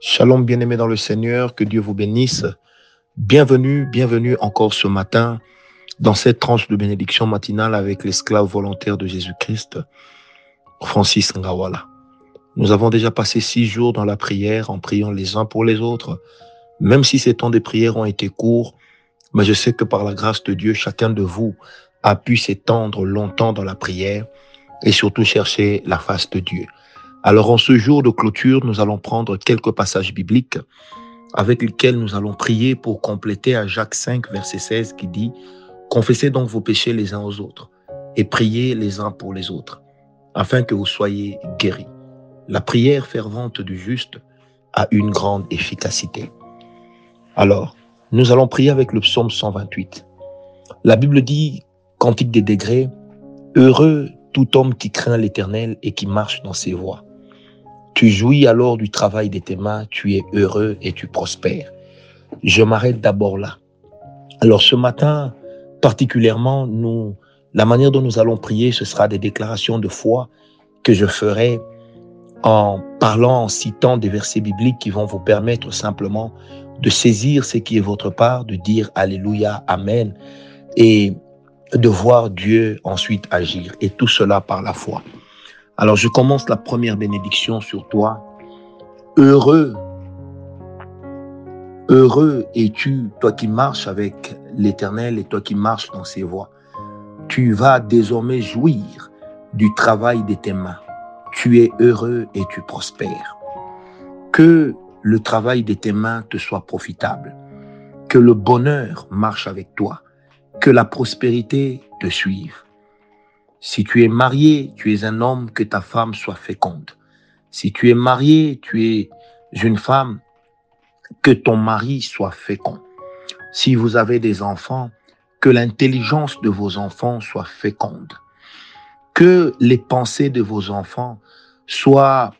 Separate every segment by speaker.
Speaker 1: Shalom bien-aimés dans le Seigneur, que Dieu vous bénisse. Bienvenue, bienvenue encore ce matin dans cette tranche de bénédiction matinale avec l'esclave volontaire de Jésus-Christ, Francis Ngawala. Nous avons déjà passé six jours dans la prière en priant les uns pour les autres. Même si ces temps de prière ont été courts, mais je sais que par la grâce de Dieu, chacun de vous a pu s'étendre longtemps dans la prière et surtout chercher la face de Dieu. Alors en ce jour de clôture, nous allons prendre quelques passages bibliques avec lesquels nous allons prier pour compléter à Jacques 5, verset 16 qui dit, Confessez donc vos péchés les uns aux autres et priez les uns pour les autres, afin que vous soyez guéris. La prière fervente du juste a une grande efficacité. Alors, nous allons prier avec le psaume 128. La Bible dit, Cantique des degrés, Heureux tout homme qui craint l'Éternel et qui marche dans ses voies. Tu jouis alors du travail de tes mains, tu es heureux et tu prospères. Je m'arrête d'abord là. Alors ce matin, particulièrement, nous, la manière dont nous allons prier, ce sera des déclarations de foi que je ferai en parlant, en citant des versets bibliques qui vont vous permettre simplement de saisir ce qui est votre part, de dire Alléluia, Amen, et de voir Dieu ensuite agir. Et tout cela par la foi. Alors je commence la première bénédiction sur toi. Heureux, heureux es-tu, toi qui marches avec l'Éternel et toi qui marches dans ses voies. Tu vas désormais jouir du travail de tes mains. Tu es heureux et tu prospères. Que le travail de tes mains te soit profitable. Que le bonheur marche avec toi. Que la prospérité te suive. Si tu es marié, tu es un homme, que ta femme soit féconde. Si tu es marié, tu es une femme, que ton mari soit fécond. Si vous avez des enfants, que l'intelligence de vos enfants soit féconde. Que les pensées de vos enfants soient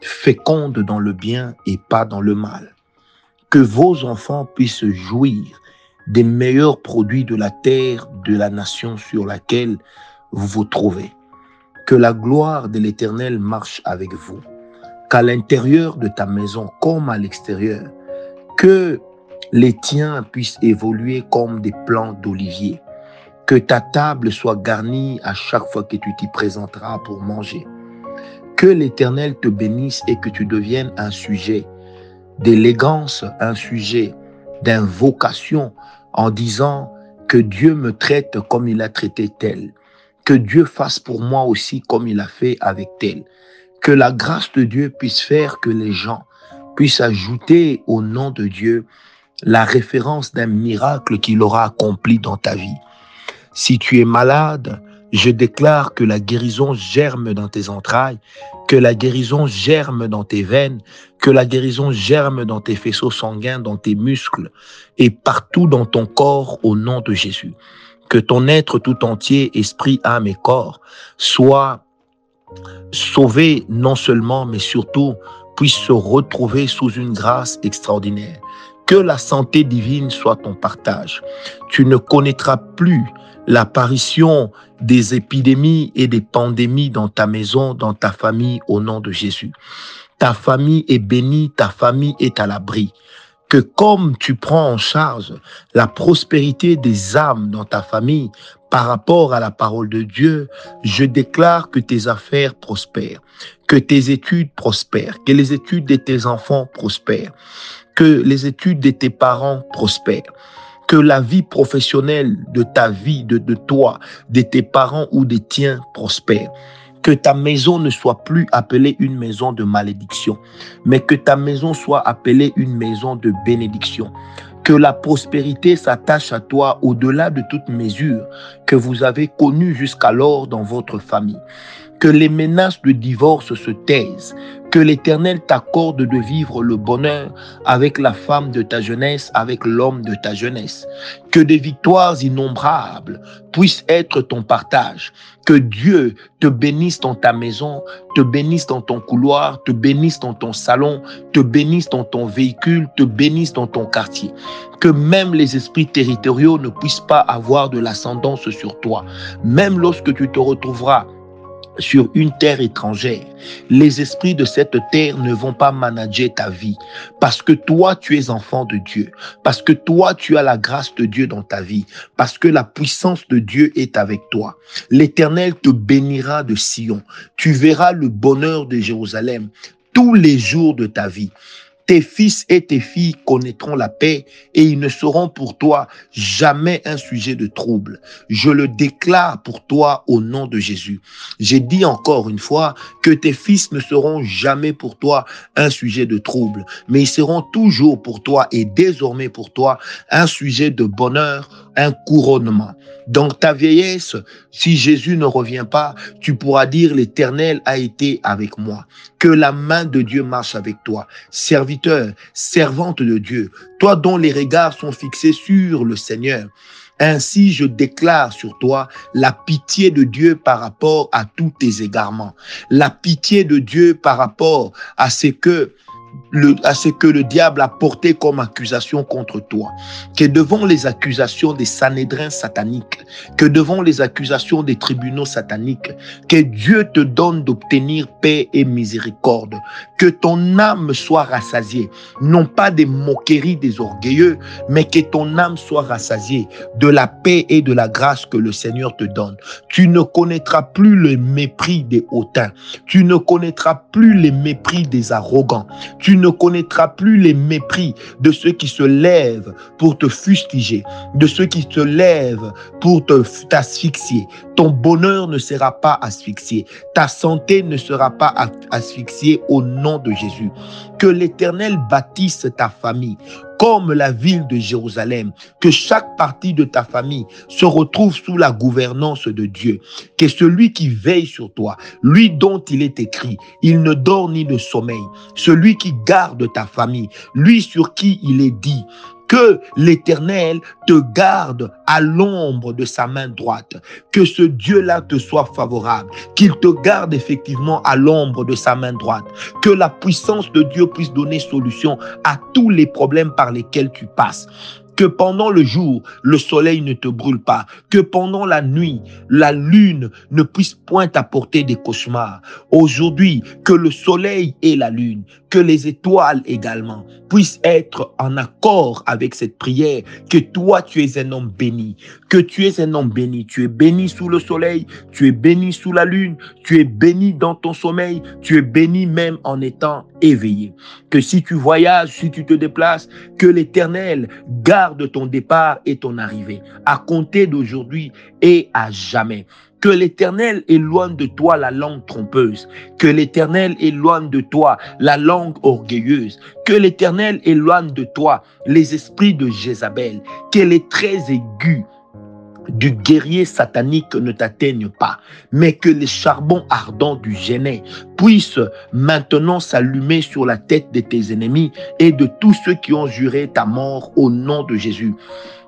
Speaker 1: féconde dans le bien et pas dans le mal. Que vos enfants puissent jouir des meilleurs produits de la terre de la nation sur laquelle vous vous trouvez. Que la gloire de l'Éternel marche avec vous. Qu'à l'intérieur de ta maison comme à l'extérieur, que les tiens puissent évoluer comme des plants d'olivier. Que ta table soit garnie à chaque fois que tu t'y présenteras pour manger que l'Éternel te bénisse et que tu deviennes un sujet d'élégance, un sujet d'invocation en disant que Dieu me traite comme il a traité tel, que Dieu fasse pour moi aussi comme il a fait avec tel, que la grâce de Dieu puisse faire que les gens puissent ajouter au nom de Dieu la référence d'un miracle qu'il aura accompli dans ta vie. Si tu es malade, je déclare que la guérison germe dans tes entrailles, que la guérison germe dans tes veines, que la guérison germe dans tes faisceaux sanguins, dans tes muscles et partout dans ton corps au nom de Jésus. Que ton être tout entier, esprit, âme et corps, soit sauvé non seulement, mais surtout puisse se retrouver sous une grâce extraordinaire. Que la santé divine soit ton partage. Tu ne connaîtras plus l'apparition des épidémies et des pandémies dans ta maison, dans ta famille, au nom de Jésus. Ta famille est bénie, ta famille est à l'abri. Que comme tu prends en charge la prospérité des âmes dans ta famille par rapport à la parole de Dieu, je déclare que tes affaires prospèrent, que tes études prospèrent, que les études de tes enfants prospèrent, que les études de tes parents prospèrent que la vie professionnelle de ta vie, de, de toi, de tes parents ou des tiens prospère. Que ta maison ne soit plus appelée une maison de malédiction, mais que ta maison soit appelée une maison de bénédiction. Que la prospérité s'attache à toi au-delà de toute mesure que vous avez connue jusqu'alors dans votre famille. Que les menaces de divorce se taisent, que l'Éternel t'accorde de vivre le bonheur avec la femme de ta jeunesse, avec l'homme de ta jeunesse, que des victoires innombrables puissent être ton partage, que Dieu te bénisse dans ta maison, te bénisse dans ton couloir, te bénisse dans ton salon, te bénisse dans ton véhicule, te bénisse dans ton quartier, que même les esprits territoriaux ne puissent pas avoir de l'ascendance sur toi, même lorsque tu te retrouveras sur une terre étrangère. Les esprits de cette terre ne vont pas manager ta vie parce que toi, tu es enfant de Dieu, parce que toi, tu as la grâce de Dieu dans ta vie, parce que la puissance de Dieu est avec toi. L'Éternel te bénira de Sion. Tu verras le bonheur de Jérusalem tous les jours de ta vie. Tes fils et tes filles connaîtront la paix et ils ne seront pour toi jamais un sujet de trouble. Je le déclare pour toi au nom de Jésus. J'ai dit encore une fois que tes fils ne seront jamais pour toi un sujet de trouble, mais ils seront toujours pour toi et désormais pour toi un sujet de bonheur, un couronnement. Dans ta vieillesse, si Jésus ne revient pas, tu pourras dire l'Éternel a été avec moi. Que la main de Dieu marche avec toi. Serviteur, servante de Dieu, toi dont les regards sont fixés sur le Seigneur. Ainsi, je déclare sur toi la pitié de Dieu par rapport à tous tes égarements, la pitié de Dieu par rapport à ce que à ce que le diable a porté comme accusation contre toi, que devant les accusations des sanédrins sataniques, que devant les accusations des tribunaux sataniques, que Dieu te donne d'obtenir paix et miséricorde, que ton âme soit rassasiée, non pas des moqueries des orgueilleux, mais que ton âme soit rassasiée de la paix et de la grâce que le Seigneur te donne. Tu ne connaîtras plus le mépris des hautains, tu ne connaîtras plus les mépris des arrogants, tu ne connaîtras plus les mépris de ceux qui se lèvent pour te fustiger, de ceux qui se lèvent pour te t'asphyxier. Ton bonheur ne sera pas asphyxié. Ta santé ne sera pas asphyxiée au nom de Jésus. Que l'Éternel bâtisse ta famille comme la ville de Jérusalem, que chaque partie de ta famille se retrouve sous la gouvernance de Dieu, que celui qui veille sur toi, lui dont il est écrit, il ne dort ni ne sommeille, celui qui garde ta famille, lui sur qui il est dit, que l'Éternel te garde à l'ombre de sa main droite. Que ce Dieu-là te soit favorable. Qu'il te garde effectivement à l'ombre de sa main droite. Que la puissance de Dieu puisse donner solution à tous les problèmes par lesquels tu passes que pendant le jour, le soleil ne te brûle pas, que pendant la nuit, la lune ne puisse point apporter des cauchemars. Aujourd'hui, que le soleil et la lune, que les étoiles également puissent être en accord avec cette prière, que toi tu es un homme béni, que tu es un homme béni, tu es béni sous le soleil, tu es béni sous la lune, tu es béni dans ton sommeil, tu es béni même en étant éveillé. Que si tu voyages, si tu te déplaces, que l'Éternel garde ton départ et ton arrivée, à compter d'aujourd'hui et à jamais. Que l'Éternel éloigne de toi la langue trompeuse. Que l'Éternel éloigne de toi la langue orgueilleuse. Que l'Éternel éloigne de toi les esprits de Jézabel. Que les traits aigus du guerrier satanique ne t'atteignent pas, mais que les charbons ardents du génie puissent maintenant s'allumer sur la tête de tes ennemis et de tous ceux qui ont juré ta mort au nom de Jésus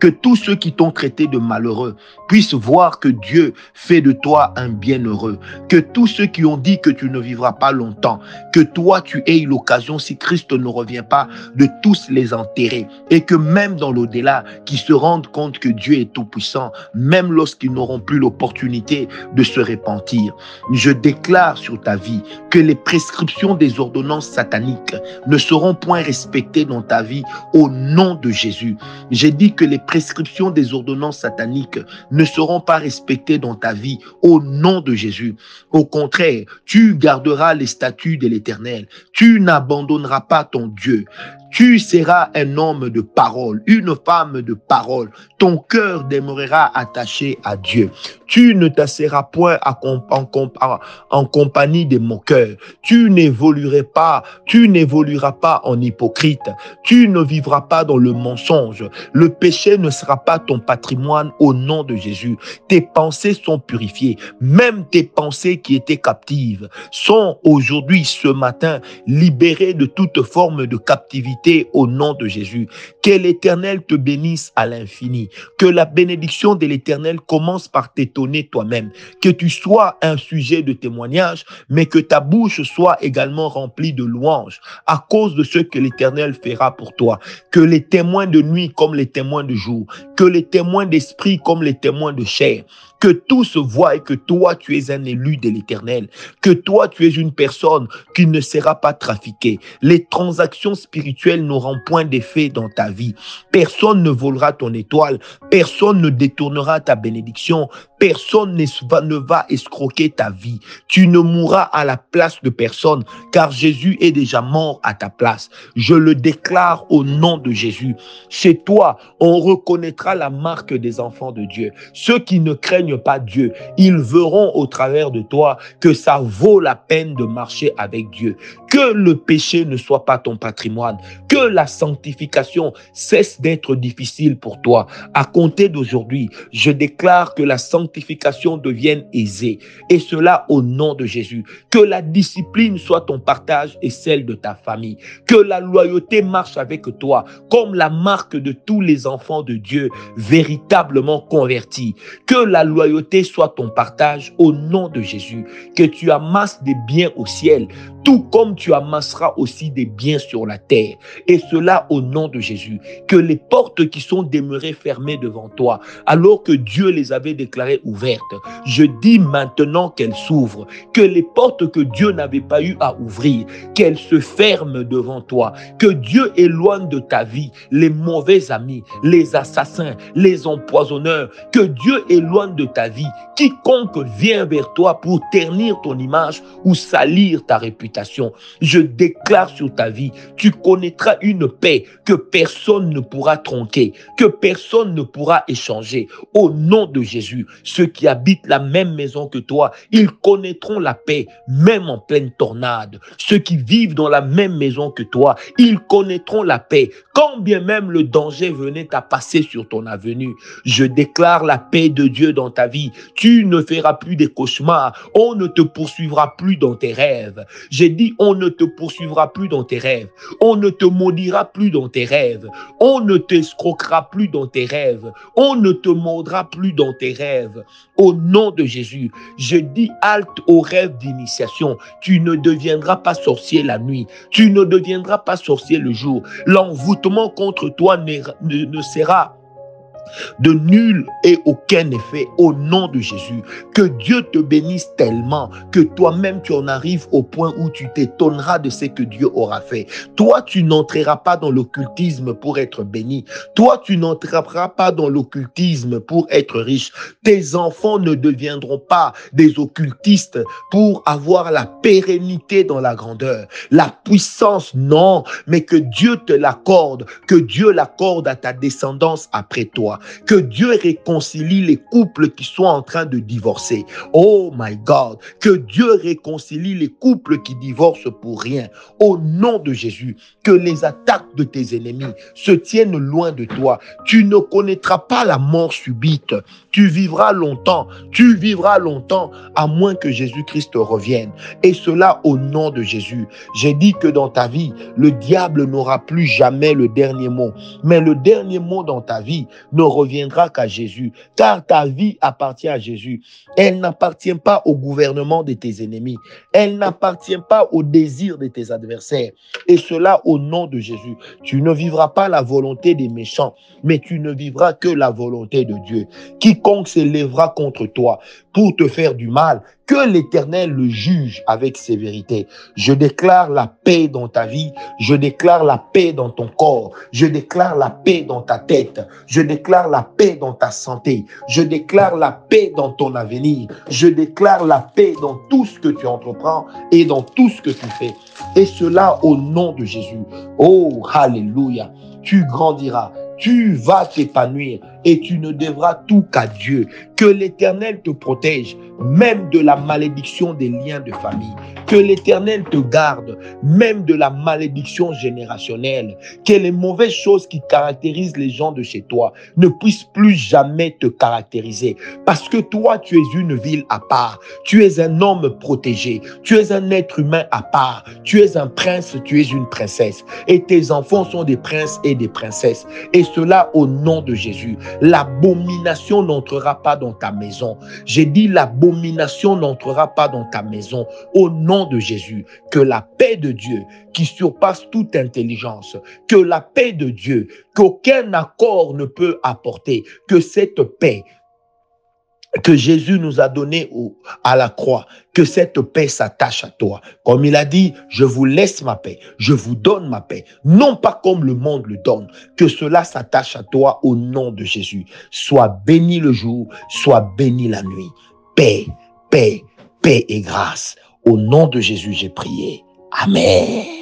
Speaker 1: que tous ceux qui t'ont traité de malheureux puissent voir que Dieu fait de toi un bienheureux, que tous ceux qui ont dit que tu ne vivras pas longtemps, que toi tu aies l'occasion, si Christ ne revient pas, de tous les enterrer, et que même dans l'au-delà, qui se rendent compte que Dieu est tout-puissant, même lorsqu'ils n'auront plus l'opportunité de se repentir. Je déclare sur ta vie que les prescriptions des ordonnances sataniques ne seront point respectées dans ta vie au nom de Jésus. J'ai dit que les prescriptions des ordonnances sataniques ne seront pas respectées dans ta vie au nom de Jésus. Au contraire, tu garderas les statuts de l'Éternel. Tu n'abandonneras pas ton Dieu. Tu seras un homme de parole, une femme de parole. Ton cœur demeurera attaché à Dieu. Tu ne t'asseras point en, compagnie des moqueurs. Tu n'évolueras pas, tu n'évolueras pas en hypocrite. Tu ne vivras pas dans le mensonge. Le péché ne sera pas ton patrimoine au nom de Jésus. Tes pensées sont purifiées. Même tes pensées qui étaient captives sont aujourd'hui, ce matin, libérées de toute forme de captivité au nom de Jésus. Que l'Éternel te bénisse à l'infini. Que la bénédiction de l'Éternel commence par t'étonner toi-même. Que tu sois un sujet de témoignage, mais que ta bouche soit également remplie de louanges à cause de ce que l'Éternel fera pour toi. Que les témoins de nuit comme les témoins de jour, que les témoins d'esprit comme les témoins de chair, Que tous voient que toi, tu es un élu de l'éternel. Que toi, tu es une personne qui ne sera pas trafiquée. Les transactions spirituelles n'auront point d'effet dans ta vie. Personne ne volera ton étoile. Personne ne détournera ta bénédiction. Personne ne va escroquer ta vie. Tu ne mourras à la place de personne, car Jésus est déjà mort à ta place. Je le déclare au nom de Jésus. Chez toi, on reconnaîtra la marque des enfants de Dieu. Ceux qui ne craignent pas Dieu, ils verront au travers de toi que ça vaut la peine de marcher avec Dieu. Que le péché ne soit pas ton patrimoine. Que la sanctification cesse d'être difficile pour toi. À compter d'aujourd'hui, je déclare que la sanctification devienne aisée. Et cela au nom de Jésus. Que la discipline soit ton partage et celle de ta famille. Que la loyauté marche avec toi comme la marque de tous les enfants de Dieu véritablement convertis. Que la loyauté soit ton partage au nom de Jésus. Que tu amasses des biens au ciel tout comme tu amasseras aussi des biens sur la terre. Et cela au nom de Jésus. Que les portes qui sont demeurées fermées devant toi, alors que Dieu les avait déclarées ouvertes, je dis maintenant qu'elles s'ouvrent. Que les portes que Dieu n'avait pas eu à ouvrir, qu'elles se ferment devant toi. Que Dieu éloigne de ta vie les mauvais amis, les assassins, les empoisonneurs. Que Dieu éloigne de ta vie quiconque vient vers toi pour ternir ton image ou salir ta réputation je déclare sur ta vie, tu connaîtras une paix que personne ne pourra tronquer, que personne ne pourra échanger. Au nom de Jésus, ceux qui habitent la même maison que toi, ils connaîtront la paix, même en pleine tornade. Ceux qui vivent dans la même maison que toi, ils connaîtront la paix, quand bien même le danger venait à passer sur ton avenue. Je déclare la paix de Dieu dans ta vie. Tu ne feras plus des cauchemars. On ne te poursuivra plus dans tes rêves. J'ai dit, on ne te poursuivra plus dans tes rêves. On ne te maudira plus dans tes rêves. On ne t'escroquera plus dans tes rêves. On ne te mordra plus dans tes rêves. Au nom de Jésus, je dis halte aux rêves d'initiation. Tu ne deviendras pas sorcier la nuit. Tu ne deviendras pas sorcier le jour. L'envoûtement contre toi ne, ne sera de nul et aucun effet au nom de Jésus. Que Dieu te bénisse tellement que toi-même tu en arrives au point où tu t'étonneras de ce que Dieu aura fait. Toi, tu n'entreras pas dans l'occultisme pour être béni. Toi, tu n'entreras pas dans l'occultisme pour être riche. Tes enfants ne deviendront pas des occultistes pour avoir la pérennité dans la grandeur. La puissance, non, mais que Dieu te l'accorde, que Dieu l'accorde à ta descendance après toi. Que Dieu réconcilie les couples qui sont en train de divorcer. Oh my God. Que Dieu réconcilie les couples qui divorcent pour rien. Au nom de Jésus. Que les attaques de tes ennemis se tiennent loin de toi. Tu ne connaîtras pas la mort subite. Tu vivras longtemps. Tu vivras longtemps à moins que Jésus-Christ revienne. Et cela au nom de Jésus. J'ai dit que dans ta vie, le diable n'aura plus jamais le dernier mot. Mais le dernier mot dans ta vie reviendra qu'à Jésus, car ta vie appartient à Jésus. Elle n'appartient pas au gouvernement de tes ennemis. Elle n'appartient pas au désir de tes adversaires. Et cela au nom de Jésus. Tu ne vivras pas la volonté des méchants, mais tu ne vivras que la volonté de Dieu. Quiconque s'élèvera contre toi pour te faire du mal, que l'Éternel le juge avec sévérité. Je déclare la paix dans ta vie, je déclare la paix dans ton corps, je déclare la paix dans ta tête, je déclare la paix dans ta santé, je déclare la paix dans ton avenir, je déclare la paix dans tout ce que tu entreprends et dans tout ce que tu fais. Et cela au nom de Jésus. Oh, hallelujah. Tu grandiras, tu vas t'épanouir et tu ne devras tout qu'à Dieu. Que l'Éternel te protège, même de la malédiction des liens de famille. Que l'Éternel te garde, même de la malédiction générationnelle. Que les mauvaises choses qui caractérisent les gens de chez toi ne puissent plus jamais te caractériser. Parce que toi, tu es une ville à part. Tu es un homme protégé. Tu es un être humain à part. Tu es un prince, tu es une princesse. Et tes enfants sont des princes et des princesses. Et cela au nom de Jésus. L'abomination n'entrera pas dans ta maison. J'ai dit l'abomination n'entrera pas dans ta maison. Au nom de Jésus, que la paix de Dieu qui surpasse toute intelligence, que la paix de Dieu qu'aucun accord ne peut apporter, que cette paix que Jésus nous a donné au, à la croix, que cette paix s'attache à toi. Comme il a dit, je vous laisse ma paix, je vous donne ma paix, non pas comme le monde le donne, que cela s'attache à toi au nom de Jésus. Sois béni le jour, sois béni la nuit. Paix, paix, paix et grâce. Au nom de Jésus, j'ai prié. Amen.